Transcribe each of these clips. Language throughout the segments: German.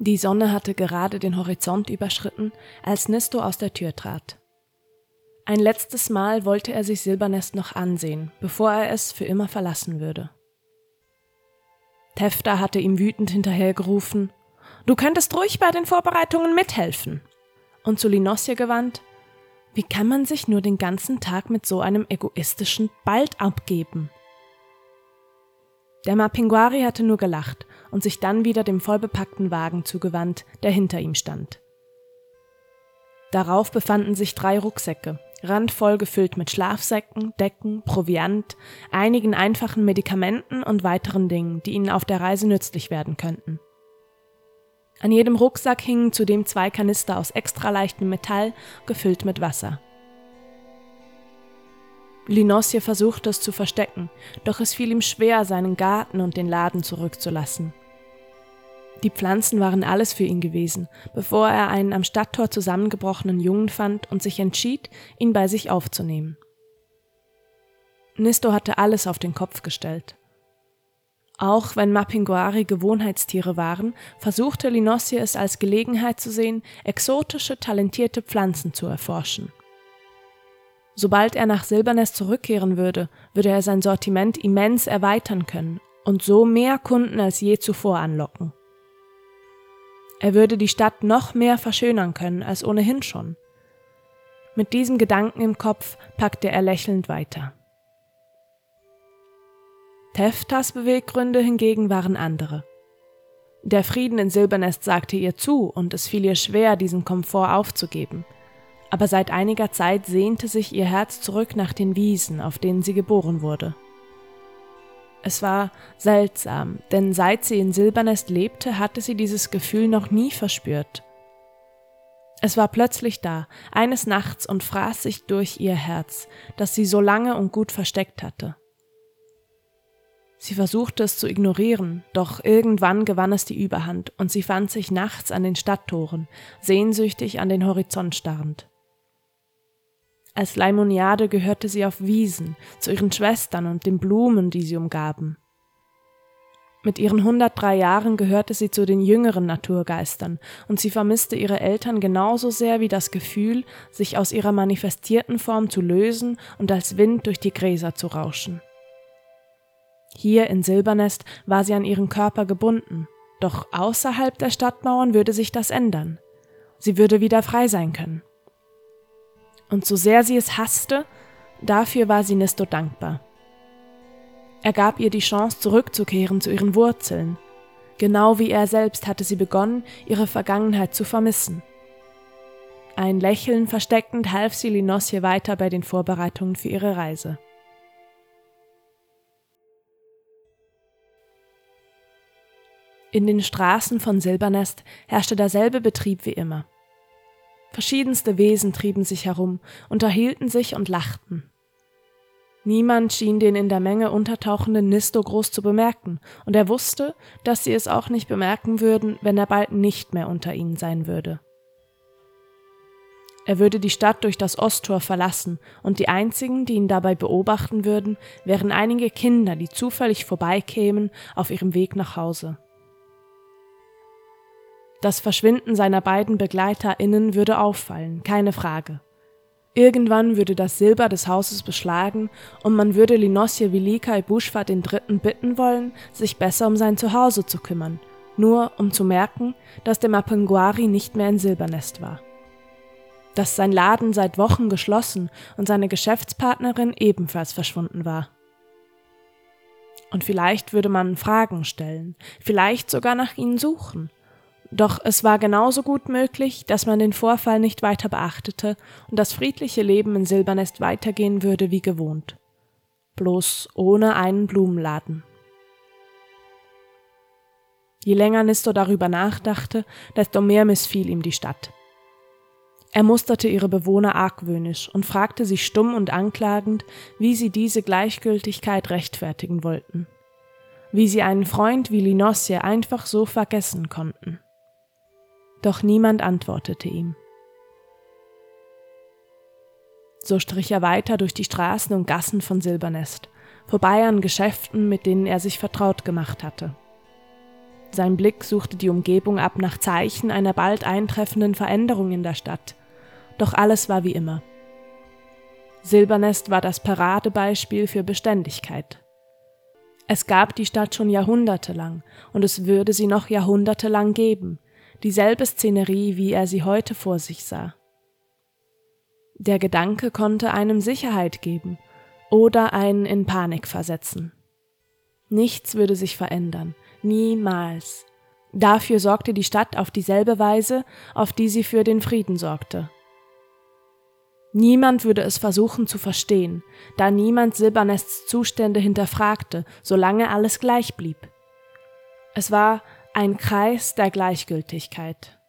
Die Sonne hatte gerade den Horizont überschritten, als Nisto aus der Tür trat. Ein letztes Mal wollte er sich Silbernest noch ansehen, bevor er es für immer verlassen würde. Tefta hatte ihm wütend hinterhergerufen, Du könntest ruhig bei den Vorbereitungen mithelfen. Und zu Linosje gewandt, wie kann man sich nur den ganzen Tag mit so einem egoistischen Bald abgeben? Der Mapinguari hatte nur gelacht und sich dann wieder dem vollbepackten Wagen zugewandt, der hinter ihm stand. Darauf befanden sich drei Rucksäcke, randvoll gefüllt mit Schlafsäcken, Decken, Proviant, einigen einfachen Medikamenten und weiteren Dingen, die ihnen auf der Reise nützlich werden könnten. An jedem Rucksack hingen zudem zwei Kanister aus extra leichtem Metall, gefüllt mit Wasser. Linosje versuchte es zu verstecken, doch es fiel ihm schwer, seinen Garten und den Laden zurückzulassen. Die Pflanzen waren alles für ihn gewesen, bevor er einen am Stadttor zusammengebrochenen Jungen fand und sich entschied, ihn bei sich aufzunehmen. Nisto hatte alles auf den Kopf gestellt. Auch wenn Mapinguari Gewohnheitstiere waren, versuchte Linossi es als Gelegenheit zu sehen, exotische, talentierte Pflanzen zu erforschen. Sobald er nach Silbernest zurückkehren würde, würde er sein Sortiment immens erweitern können und so mehr Kunden als je zuvor anlocken. Er würde die Stadt noch mehr verschönern können als ohnehin schon. Mit diesem Gedanken im Kopf packte er lächelnd weiter. Teftas Beweggründe hingegen waren andere. Der Frieden in Silbernest sagte ihr zu, und es fiel ihr schwer, diesen Komfort aufzugeben. Aber seit einiger Zeit sehnte sich ihr Herz zurück nach den Wiesen, auf denen sie geboren wurde. Es war seltsam, denn seit sie in Silbernest lebte, hatte sie dieses Gefühl noch nie verspürt. Es war plötzlich da, eines Nachts und fraß sich durch ihr Herz, das sie so lange und gut versteckt hatte. Sie versuchte es zu ignorieren, doch irgendwann gewann es die Überhand und sie fand sich nachts an den Stadttoren, sehnsüchtig an den Horizont starrend. Als Leimoniade gehörte sie auf Wiesen, zu ihren Schwestern und den Blumen, die sie umgaben. Mit ihren 103 Jahren gehörte sie zu den jüngeren Naturgeistern und sie vermisste ihre Eltern genauso sehr wie das Gefühl, sich aus ihrer manifestierten Form zu lösen und als Wind durch die Gräser zu rauschen. Hier in Silbernest war sie an ihren Körper gebunden, doch außerhalb der Stadtmauern würde sich das ändern. Sie würde wieder frei sein können. Und so sehr sie es hasste, dafür war sie Nisto dankbar. Er gab ihr die Chance, zurückzukehren zu ihren Wurzeln. Genau wie er selbst hatte sie begonnen, ihre Vergangenheit zu vermissen. Ein Lächeln versteckend half sie Linosje weiter bei den Vorbereitungen für ihre Reise. In den Straßen von Silbernest herrschte derselbe Betrieb wie immer. Verschiedenste Wesen trieben sich herum, unterhielten sich und lachten. Niemand schien den in der Menge untertauchenden Nisto groß zu bemerken, und er wusste, dass sie es auch nicht bemerken würden, wenn er bald nicht mehr unter ihnen sein würde. Er würde die Stadt durch das Osttor verlassen, und die einzigen, die ihn dabei beobachten würden, wären einige Kinder, die zufällig vorbeikämen auf ihrem Weg nach Hause. Das Verschwinden seiner beiden BegleiterInnen würde auffallen, keine Frage. Irgendwann würde das Silber des Hauses beschlagen und man würde Linosje Velika Bushfa III. bitten wollen, sich besser um sein Zuhause zu kümmern, nur um zu merken, dass der Mapenguari nicht mehr in Silbernest war. Dass sein Laden seit Wochen geschlossen und seine Geschäftspartnerin ebenfalls verschwunden war. Und vielleicht würde man Fragen stellen, vielleicht sogar nach ihnen suchen doch es war genauso gut möglich, dass man den Vorfall nicht weiter beachtete und das friedliche Leben in Silbernest weitergehen würde wie gewohnt. Bloß ohne einen Blumenladen. Je länger Nisto darüber nachdachte, desto mehr missfiel ihm die Stadt. Er musterte ihre Bewohner argwöhnisch und fragte sich stumm und anklagend, wie sie diese Gleichgültigkeit rechtfertigen wollten. Wie sie einen Freund wie Linosje einfach so vergessen konnten doch niemand antwortete ihm. So strich er weiter durch die Straßen und Gassen von Silbernest, vorbei an Geschäften, mit denen er sich vertraut gemacht hatte. Sein Blick suchte die Umgebung ab nach Zeichen einer bald eintreffenden Veränderung in der Stadt. Doch alles war wie immer. Silbernest war das Paradebeispiel für Beständigkeit. Es gab die Stadt schon jahrhundertelang und es würde sie noch jahrhundertelang geben, dieselbe Szenerie, wie er sie heute vor sich sah. Der Gedanke konnte einem Sicherheit geben oder einen in Panik versetzen. Nichts würde sich verändern, niemals. Dafür sorgte die Stadt auf dieselbe Weise, auf die sie für den Frieden sorgte. Niemand würde es versuchen zu verstehen, da niemand Silbernests Zustände hinterfragte, solange alles gleich blieb. Es war ein Kreis der Gleichgültigkeit.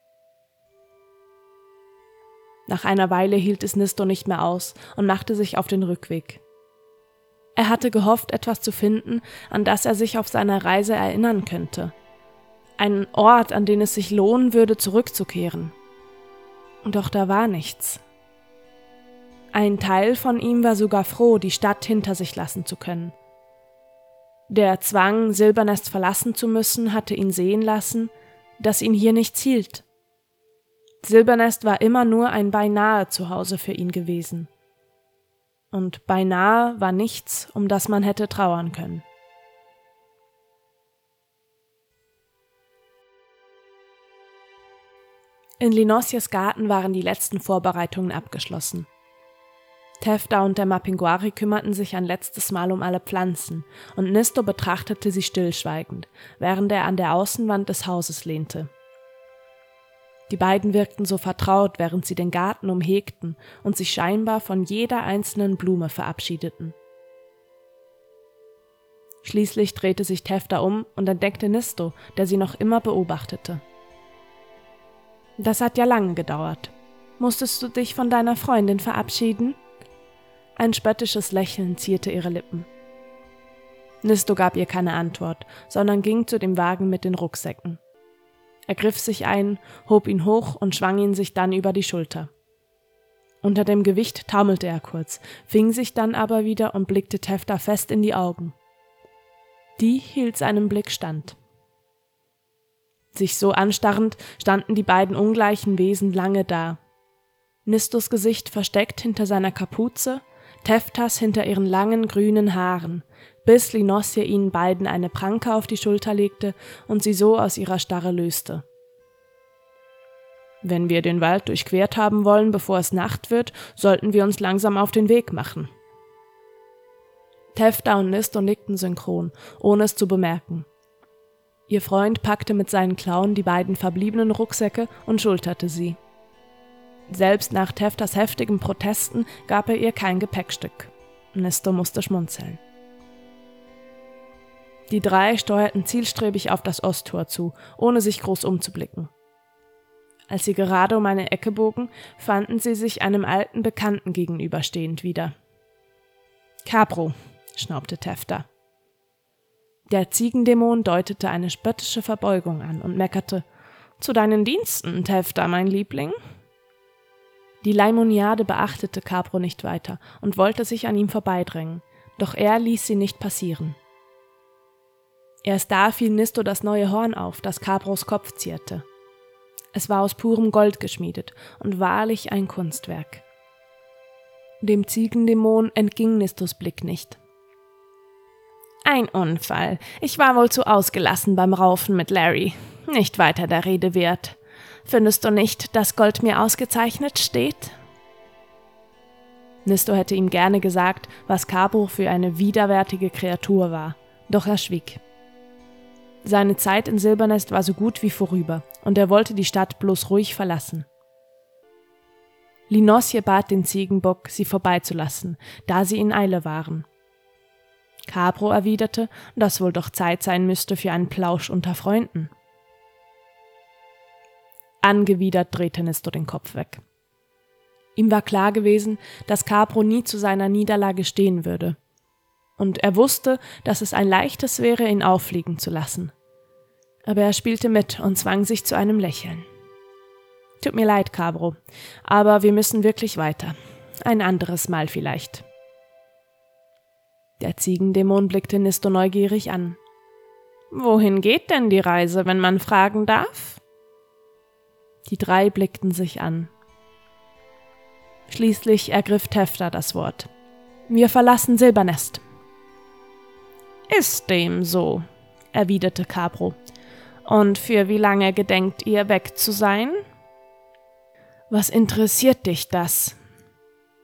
Nach einer Weile hielt es Nisto nicht mehr aus und machte sich auf den Rückweg. Er hatte gehofft, etwas zu finden, an das er sich auf seiner Reise erinnern könnte. Einen Ort, an den es sich lohnen würde, zurückzukehren. Doch da war nichts. Ein Teil von ihm war sogar froh, die Stadt hinter sich lassen zu können. Der Zwang, Silbernest verlassen zu müssen, hatte ihn sehen lassen, dass ihn hier nichts hielt. Silbernest war immer nur ein beinahe Zuhause für ihn gewesen und beinahe war nichts, um das man hätte trauern können. In Linosias Garten waren die letzten Vorbereitungen abgeschlossen. Tefta und der Mapinguari kümmerten sich ein letztes Mal um alle Pflanzen, und Nisto betrachtete sie stillschweigend, während er an der Außenwand des Hauses lehnte. Die beiden wirkten so vertraut, während sie den Garten umhegten und sich scheinbar von jeder einzelnen Blume verabschiedeten. Schließlich drehte sich Tefta um und entdeckte Nisto, der sie noch immer beobachtete. Das hat ja lange gedauert. Musstest du dich von deiner Freundin verabschieden? Ein spöttisches Lächeln zierte ihre Lippen. Nisto gab ihr keine Antwort, sondern ging zu dem Wagen mit den Rucksäcken. Er griff sich ein, hob ihn hoch und schwang ihn sich dann über die Schulter. Unter dem Gewicht taumelte er kurz, fing sich dann aber wieder und blickte Tefta fest in die Augen. Die hielt seinem Blick stand. Sich so anstarrend standen die beiden ungleichen Wesen lange da. Nistos Gesicht versteckt hinter seiner Kapuze, Teftas hinter ihren langen grünen Haaren, bis Linosje ihnen beiden eine Pranke auf die Schulter legte und sie so aus ihrer Starre löste. Wenn wir den Wald durchquert haben wollen, bevor es Nacht wird, sollten wir uns langsam auf den Weg machen. Tefta und Nisto nickten synchron, ohne es zu bemerken. Ihr Freund packte mit seinen Klauen die beiden verbliebenen Rucksäcke und schulterte sie. Selbst nach Teftas heftigen Protesten gab er ihr kein Gepäckstück. Nisto musste schmunzeln. Die drei steuerten zielstrebig auf das Osttor zu, ohne sich groß umzublicken. Als sie gerade um eine Ecke bogen, fanden sie sich einem alten Bekannten gegenüberstehend wieder. Capro, schnaubte Tefta. Der Ziegendämon deutete eine spöttische Verbeugung an und meckerte: Zu deinen Diensten, Tefta, mein Liebling. Die Leimoniade beachtete Capro nicht weiter und wollte sich an ihm vorbeidrängen, doch er ließ sie nicht passieren. Erst da fiel Nisto das neue Horn auf, das Capros Kopf zierte. Es war aus purem Gold geschmiedet und wahrlich ein Kunstwerk. Dem Ziegendämon entging Nistos Blick nicht. Ein Unfall. Ich war wohl zu ausgelassen beim Raufen mit Larry. Nicht weiter der Rede wert. Findest du nicht, dass Gold mir ausgezeichnet steht? Nisto hätte ihm gerne gesagt, was Cabo für eine widerwärtige Kreatur war, doch er schwieg. Seine Zeit in Silbernest war so gut wie vorüber, und er wollte die Stadt bloß ruhig verlassen. Linosje bat den Ziegenbock, sie vorbeizulassen, da sie in Eile waren. Cabro erwiderte, dass wohl doch Zeit sein müsste für einen Plausch unter Freunden. Angewidert drehte Nestor den Kopf weg. Ihm war klar gewesen, dass Capro nie zu seiner Niederlage stehen würde, und er wusste, dass es ein leichtes wäre, ihn auffliegen zu lassen. Aber er spielte mit und zwang sich zu einem Lächeln. Tut mir leid, Cabro, aber wir müssen wirklich weiter. Ein anderes Mal vielleicht. Der Ziegendämon blickte Nisto neugierig an. Wohin geht denn die Reise, wenn man fragen darf? Die drei blickten sich an. Schließlich ergriff Tefta das Wort. Wir verlassen Silbernest. Ist dem so, erwiderte Capro. Und für wie lange gedenkt ihr weg zu sein? Was interessiert dich das?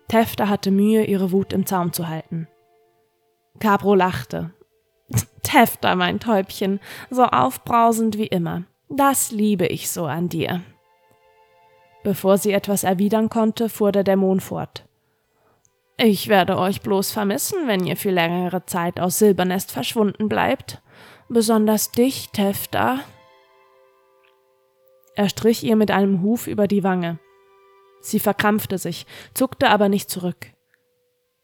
Tefta hatte Mühe, ihre Wut im Zaum zu halten. Capro lachte. Tefta, mein Täubchen, so aufbrausend wie immer. Das liebe ich so an dir. Bevor sie etwas erwidern konnte, fuhr der Dämon fort. Ich werde euch bloß vermissen, wenn ihr für längere Zeit aus Silbernest verschwunden bleibt. Besonders dich, Tefta. Er strich ihr mit einem Huf über die Wange. Sie verkrampfte sich, zuckte aber nicht zurück.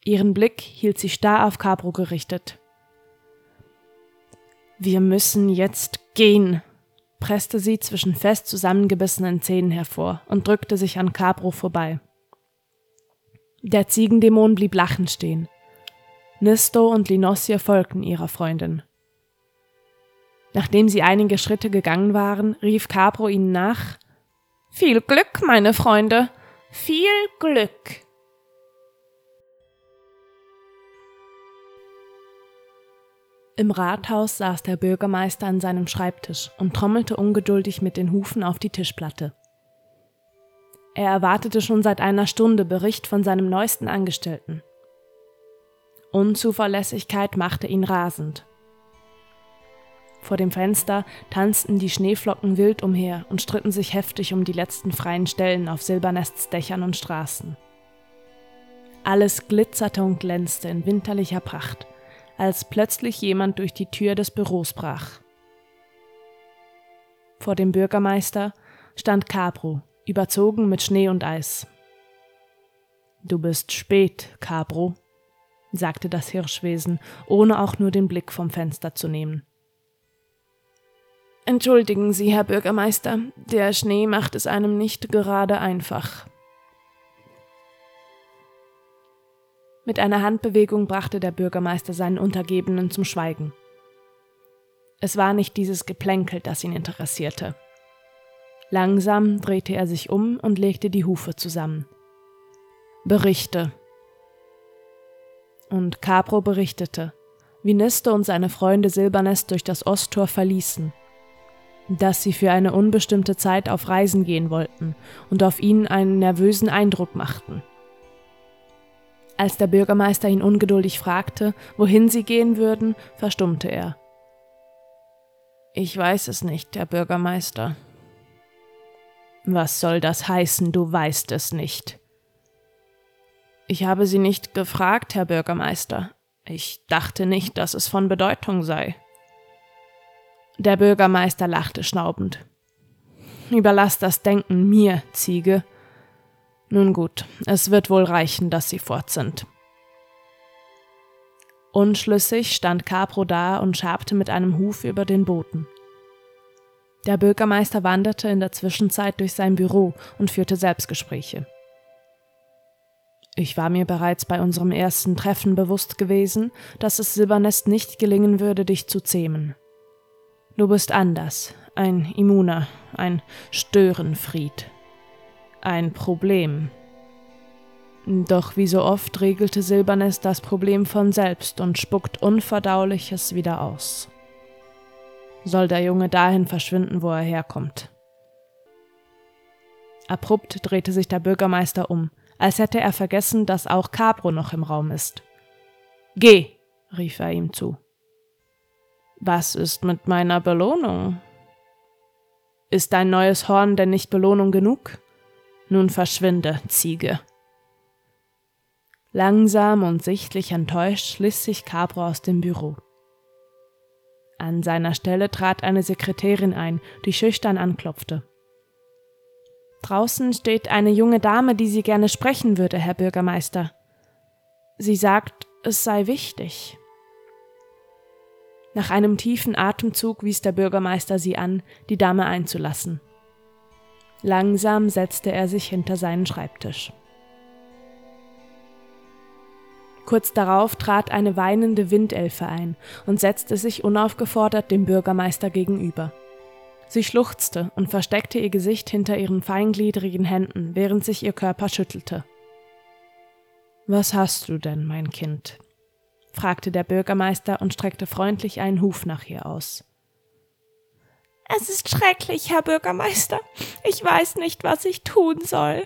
Ihren Blick hielt sie starr auf Cabro gerichtet. Wir müssen jetzt gehen, presste sie zwischen fest zusammengebissenen Zähnen hervor und drückte sich an Cabro vorbei. Der Ziegendämon blieb lachend stehen. Nisto und Linossie folgten ihrer Freundin. Nachdem sie einige Schritte gegangen waren, rief Capro ihnen nach Viel Glück, meine Freunde, viel Glück! Im Rathaus saß der Bürgermeister an seinem Schreibtisch und trommelte ungeduldig mit den Hufen auf die Tischplatte. Er erwartete schon seit einer Stunde Bericht von seinem neuesten Angestellten. Unzuverlässigkeit machte ihn rasend. Vor dem Fenster tanzten die Schneeflocken wild umher und stritten sich heftig um die letzten freien Stellen auf Silbernests Dächern und Straßen. Alles glitzerte und glänzte in winterlicher Pracht, als plötzlich jemand durch die Tür des Büros brach. Vor dem Bürgermeister stand Cabro, überzogen mit Schnee und Eis. Du bist spät, Cabro, sagte das Hirschwesen, ohne auch nur den Blick vom Fenster zu nehmen. Entschuldigen Sie, Herr Bürgermeister, der Schnee macht es einem nicht gerade einfach. Mit einer Handbewegung brachte der Bürgermeister seinen Untergebenen zum Schweigen. Es war nicht dieses Geplänkel, das ihn interessierte. Langsam drehte er sich um und legte die Hufe zusammen. Berichte. Und Capro berichtete, wie Niste und seine Freunde Silbernest durch das Osttor verließen dass sie für eine unbestimmte Zeit auf Reisen gehen wollten und auf ihn einen nervösen Eindruck machten. Als der Bürgermeister ihn ungeduldig fragte, wohin sie gehen würden, verstummte er. Ich weiß es nicht, Herr Bürgermeister. Was soll das heißen, du weißt es nicht? Ich habe Sie nicht gefragt, Herr Bürgermeister. Ich dachte nicht, dass es von Bedeutung sei. Der Bürgermeister lachte schnaubend. Überlass das Denken mir, Ziege. Nun gut, es wird wohl reichen, dass sie fort sind. Unschlüssig stand Capro da und schabte mit einem Huf über den Boden. Der Bürgermeister wanderte in der Zwischenzeit durch sein Büro und führte Selbstgespräche. Ich war mir bereits bei unserem ersten Treffen bewusst gewesen, dass es Silbernest nicht gelingen würde, dich zu zähmen. Du bist anders, ein Immuner, ein Störenfried, ein Problem. Doch wie so oft regelte Silbernes das Problem von selbst und spuckt Unverdauliches wieder aus. Soll der Junge dahin verschwinden, wo er herkommt. Abrupt drehte sich der Bürgermeister um, als hätte er vergessen, dass auch Capro noch im Raum ist. Geh, rief er ihm zu. Was ist mit meiner Belohnung? Ist dein neues Horn denn nicht Belohnung genug? Nun verschwinde, Ziege. Langsam und sichtlich enttäuscht schliss sich Cabro aus dem Büro. An seiner Stelle trat eine Sekretärin ein, die schüchtern anklopfte. Draußen steht eine junge Dame, die Sie gerne sprechen würde, Herr Bürgermeister. Sie sagt, es sei wichtig. Nach einem tiefen Atemzug wies der Bürgermeister sie an, die Dame einzulassen. Langsam setzte er sich hinter seinen Schreibtisch. Kurz darauf trat eine weinende Windelfe ein und setzte sich unaufgefordert dem Bürgermeister gegenüber. Sie schluchzte und versteckte ihr Gesicht hinter ihren feingliedrigen Händen, während sich ihr Körper schüttelte. Was hast du denn, mein Kind? fragte der Bürgermeister und streckte freundlich einen Huf nach ihr aus. Es ist schrecklich, Herr Bürgermeister. Ich weiß nicht, was ich tun soll.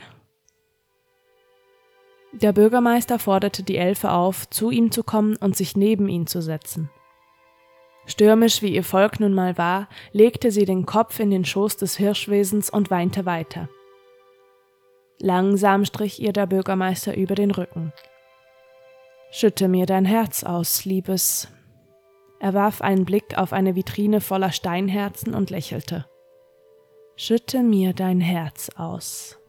Der Bürgermeister forderte die Elfe auf, zu ihm zu kommen und sich neben ihn zu setzen. Stürmisch wie ihr Volk nun mal war, legte sie den Kopf in den Schoß des Hirschwesens und weinte weiter. Langsam strich ihr der Bürgermeister über den Rücken. Schütte mir dein Herz aus, Liebes. Er warf einen Blick auf eine Vitrine voller Steinherzen und lächelte. Schütte mir dein Herz aus.